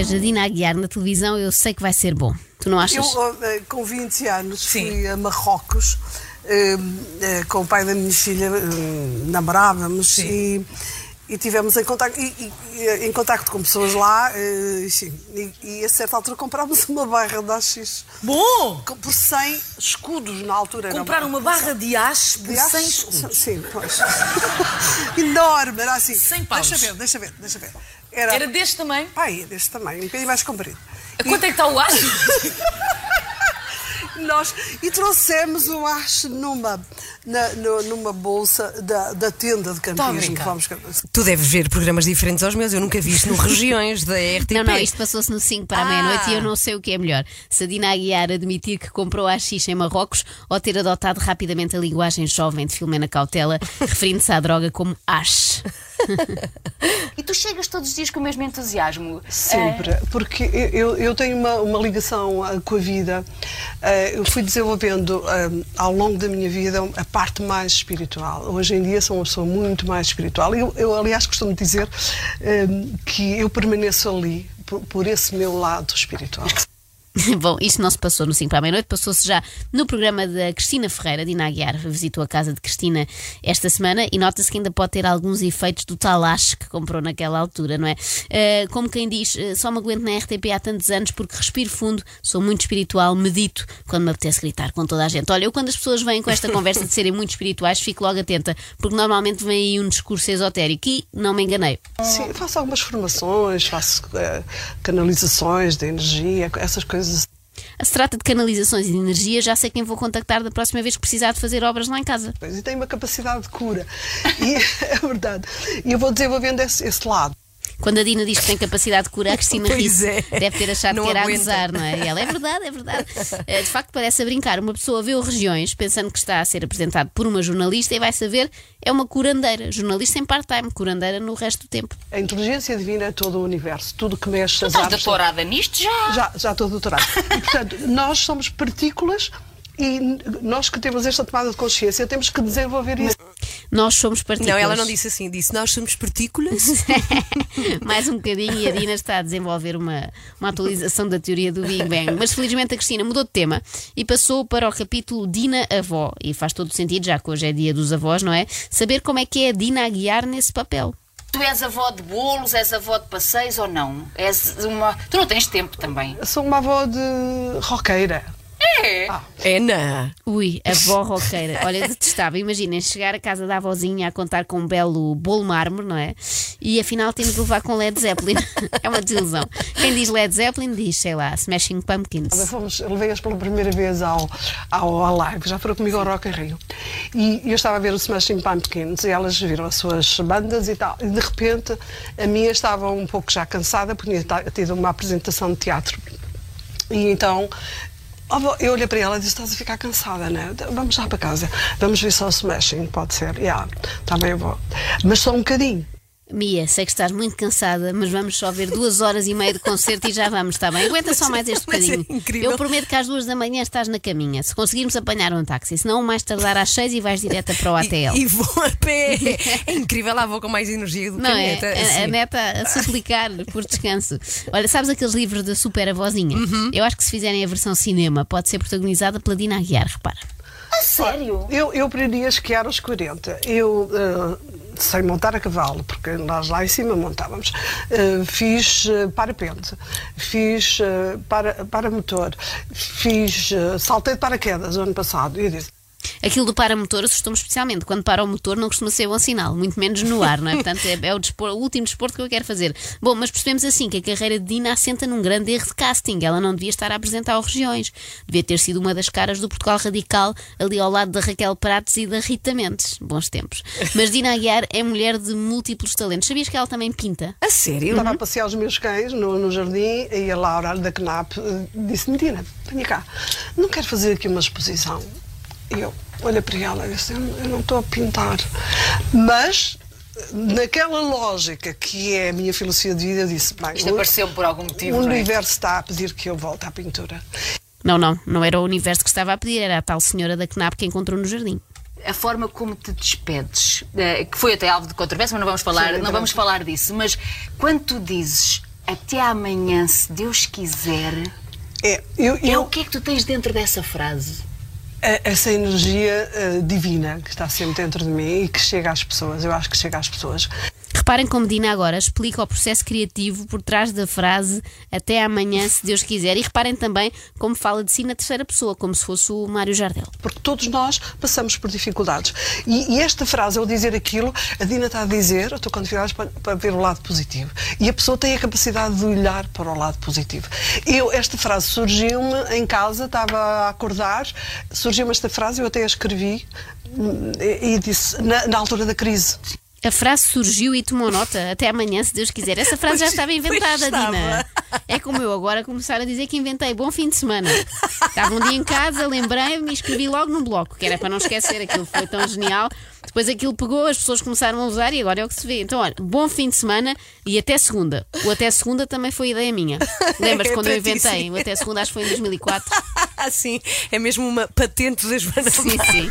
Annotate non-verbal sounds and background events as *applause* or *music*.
vejo a Dina Aguiar na televisão, eu sei que vai ser bom. Tu não achas? Eu, eh, com 20 anos, Sim. fui a Marrocos eh, eh, com o pai da minha filha, eh, namorávamos e, e tivemos em contacto, e, e, em contacto com pessoas lá eh, e, e, e a certa altura comprámos *laughs* uma barra de AX Bom! com- por 100 escudos na altura. Comprar uma barra de aches por de 100 AX, escudos. Sim, pois. *laughs* Enorme, era assim. 100 paus. Deixa ver, deixa ver, deixa ver. Era, Era deste tamanho? Pai, deste tamanho, um bocadinho mais comprido. A quanto é que está o acho? *laughs* Nós, e trouxemos o acho numa, na- numa bolsa da, da tenda de campismo. Vamos, Tu deves ver programas diferentes aos meus. Eu nunca vi isto no Regiões da RTP. Não, não, isto passou-se no 5 para a Ah. meia-noite e eu não sei o que é melhor. Se a Dina Aguiar admitir que comprou a xixa em Marrocos ou ter adotado rapidamente a linguagem jovem de Filomena Cautela, referindo-se à droga como ash. *laughs* E tu chegas todos os dias com o mesmo entusiasmo. Sempre, porque eu, eu tenho uma, uma ligação ah, com a vida. Ah, eu fui desenvolvendo ah, ao longo da minha vida a parte mais espiritual. Hoje em dia sou uma pessoa muito mais espiritual. Eu, eu aliás, costumo dizer que eu permaneço ali por, por esse meu lado espiritual. *laughs* Bom, isto não se passou no 5 para a meia-noite, passou-se já no programa da Cristina Ferreira. Dina Aguiar visitou a casa de Cristina esta semana e nota-se que ainda pode ter alguns efeitos do talache que comprou naquela altura, não é? Eh, como quem diz, eh, só me aguento na RTP há tantos anos porque respiro fundo, sou muito espiritual, medito quando me apetece gritar com toda a gente. Olha, eu quando as pessoas vêm com esta *laughs* conversa de serem muito espirituais, fico logo atenta, porque normalmente vem aí um discurso esotérico e não me enganei. Sim, faço algumas formações, faço ah, canalizações de energia, essas coisas. Se trata de canalizações e de energia, já sei quem vou contactar da próxima vez que precisar de fazer obras lá em casa. Pois, E tem uma capacidade de cura. E *laughs* é verdade. E eu vou desenvolvendo esse, esse lado. Quando a Dina diz que tem capacidade de curar, a Cristina *laughs* Pois é. Deve ter achado Não que era aguenta. a gozar, não é? E ela é verdade, é verdade. Eh, De facto, parece a brincar. Uma pessoa vê o Regiões pensando que está a ser apresentado por uma jornalista e vai saber é uma curandeira. Jornalista em part-time, curandeira no resto do tempo. A inteligência divina é todo o universo. Tudo que mexe Tu as estás árvores- doutorada nisto já? Já, já estou doutorado. E, portanto, nós somos partículas e nós que temos esta tomada de consciência temos que desenvolver isso. Nós somos partículas. Não, ela não disse assim. Disse, nós somos partículas. *laughs* Mais um bocadinho e a Dina está a desenvolver uma, uma atualização da teoria do Big Bang. Mas felizmente a Cristina mudou de tema e passou para o capítulo Dina Avó. E faz todo o sentido, já que hoje é dia dos avós, não é? Saber como é que é a Dina a guiar nesse papel. Tu és avó de bolos, és avó de passeios ou não? És uma. Tu não tens tempo também. Sou uma avó de roqueira. É. Ana. Ui, avó roqueira. Olha, detestava. Imaginem chegar à casa da avózinha a contar com um belo bolo mármore, não é? E afinal temos de levar com Led Zeppelin. *laughs* é uma desilusão. Quem diz Led Zeppelin diz, sei lá, Smashing Pumpkins. Fomos, levei-as pela primeira vez ao, ao, ao live, já foram comigo ao Rock in Rio. E eu estava a ver o Smashing Pumpkins e elas viram as suas bandas e tal. E de repente a minha estava um pouco já cansada porque tinha tido uma apresentação de teatro. E então eu olhei para ela e disse: Estás a ficar cansada, né? Vamos lá para casa, vamos ver só o Smashing, pode ser. Yeah, está bem, eu vou. Mas só um bocadinho. Mia, sei que estás muito cansada, mas vamos só ver duas horas e meia de concerto e já vamos, está bem? Aguenta só mais este *laughs* é bocadinho. incrível. Eu prometo que às duas da manhã estás na caminha. Se conseguirmos apanhar um táxi, senão mais tardar às seis e vais direta para o ATL. E, e vou a pé. É incrível, lá vou com mais energia do que Não a é? neta. A- a, assim. neta a suplicar por descanso. Olha, sabes aqueles livros da super avózinha? Uhum. Eu acho que se fizerem a versão cinema, pode ser protagonizada pela Dina Aguiar, repara. A sério? Eu, eu aprendi a esquiar aos 40. Eu eh, sei montar a cavalo, porque nós lá em cima montávamos. Eh, fiz eh, parapente, fiz eh, para, paramotor, fiz eh, saltei de paraquedas o ano passado. E disse. Aquilo do paramotor assustou-me especialmente. Quando para o motor não costuma ser bom sinal, muito menos no ar, não é? Portanto, é, é o, o último desporto que eu quero fazer. Bom, mas percebemos assim que a carreira de Dina assenta num grande erro de casting. Ela não devia estar a apresentar ao Regiões. Devia ter sido uma das caras do Portugal Radical, ali ao lado da Raquel Prates e da Rita Mendes. Bons tempos. Mas Dina Aguiar é mulher de múltiplos talentos. Sabias que ela também pinta? A sério? Estava a passear os meus cães no, no jardim e a Laura da CNAP eh, disse-me: Dina, venha cá, não quero fazer aqui uma exposição. E eu olhei para ela e disse: Eu não- eu não estou a pintar. Mas, naquela lógica que é a minha filosofia de vida, eu disse: Bem, Isto o- apareceu-me por algum motivo. o não é? universo está a pedir que eu volte à pintura. Não, não, não era o universo que estava a pedir, era a tal senhora da CNAP que encontrou no jardim. a forma como te despedes, eh, que foi até alvo de controvérsia, mas não vamos falar, Sim, não vamos falar disso. Mas quando tu dizes Até amanhã, se Deus quiser. É, eu, É eu, o que é que tu tens dentro dessa frase? Essa energia eh, divina que está sempre dentro de mim e que chega às pessoas. Eu acho que chega às pessoas. Reparem como Dina agora explica o processo criativo por trás da frase até amanhã, se Deus quiser. E reparem também como fala de si na terceira pessoa, como se fosse o Mário Jardel. Porque todos nós passamos por dificuldades. E, e esta frase, ao dizer aquilo, a Dina está a dizer, eu estou com dificuldades para, para ver o lado positivo. E a pessoa tem a capacidade de olhar para o lado positivo. Eu, esta frase surgiu-me em casa, estava a acordar, surgiu-me esta frase, eu até a escrevi hum, e, disse, na, na altura da crise. A frase surgiu e tomou nota. Até amanhã, se Deus quiser. Essa frase já estava inventada, estava. Dina. É como eu agora começar a dizer que inventei. Bom fim de semana. Estava um dia em casa, lembrei-me e escrevi logo no bloco, que era para não esquecer. Aquilo foi tão genial. Depois aquilo pegou, as pessoas começaram a usar e agora é o que se vê. Então, olha, bom fim de semana e até segunda. O até segunda também foi ideia minha. *laughs* Lembras É quando eu inventei? sim. O até segunda acho que foi em 2004. Assim, *laughs* é mesmo uma patente da Joana Sim, sim.